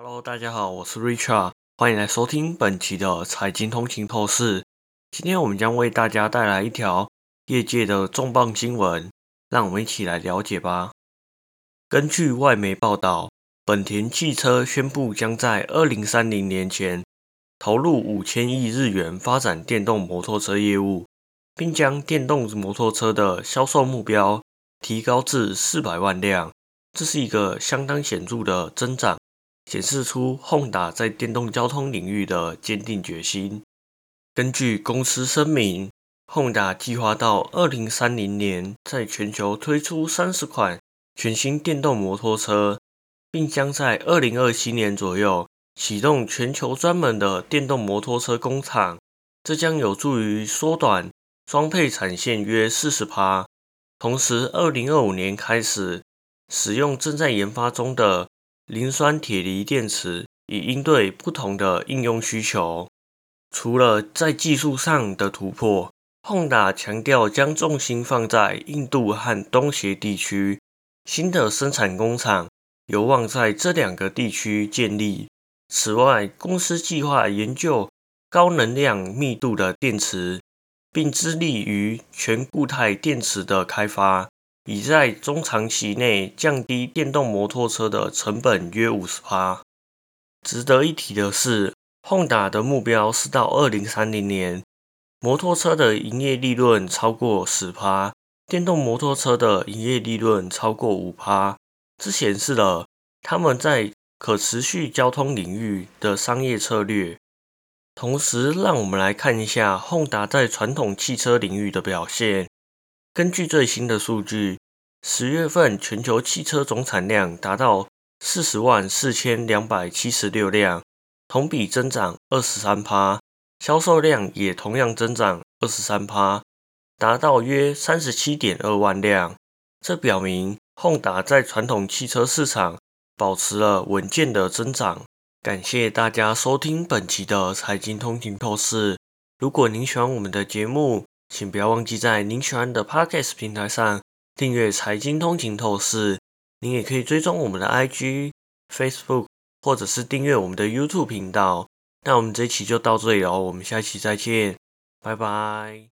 Hello，大家好，我是 Richard，欢迎来收听本期的财经通勤透视。今天我们将为大家带来一条业界的重磅新闻，让我们一起来了解吧。根据外媒报道，本田汽车宣布将在二零三零年前投入五千亿日元发展电动摩托车业务，并将电动摩托车的销售目标提高至四百万辆，这是一个相当显著的增长。显示出 Honda 在电动交通领域的坚定决心。根据公司声明，Honda 计划到2030年在全球推出30款全新电动摩托车，并将在2027年左右启动全球专门的电动摩托车工厂。这将有助于缩短装配产线约40%。同时，2025年开始使用正在研发中的。磷酸铁锂电池以应对不同的应用需求。除了在技术上的突破碰打强调将重心放在印度和东协地区，新的生产工厂有望在这两个地区建立。此外，公司计划研究高能量密度的电池，并致力于全固态电池的开发。已在中长期内降低电动摩托车的成本约五十趴。值得一提的是，Honda 的目标是到二零三零年，摩托车的营业利润超过十趴，电动摩托车的营业利润超过五趴。这显示了他们在可持续交通领域的商业策略。同时，让我们来看一下 Honda 在传统汽车领域的表现。根据最新的数据，十月份全球汽车总产量达到四十万四千两百七十六辆，同比增长二十三趴，销售量也同样增长二十三趴，达到约三十七点二万辆。这表明，Honda 在传统汽车市场保持了稳健的增长。感谢大家收听本期的财经通勤透视。如果您喜欢我们的节目，请不要忘记在您喜欢的 Podcast 平台上订阅《财经通勤透视》。您也可以追踪我们的 IG、Facebook，或者是订阅我们的 YouTube 频道。那我们这一期就到这里哦，我们下期再见，拜拜。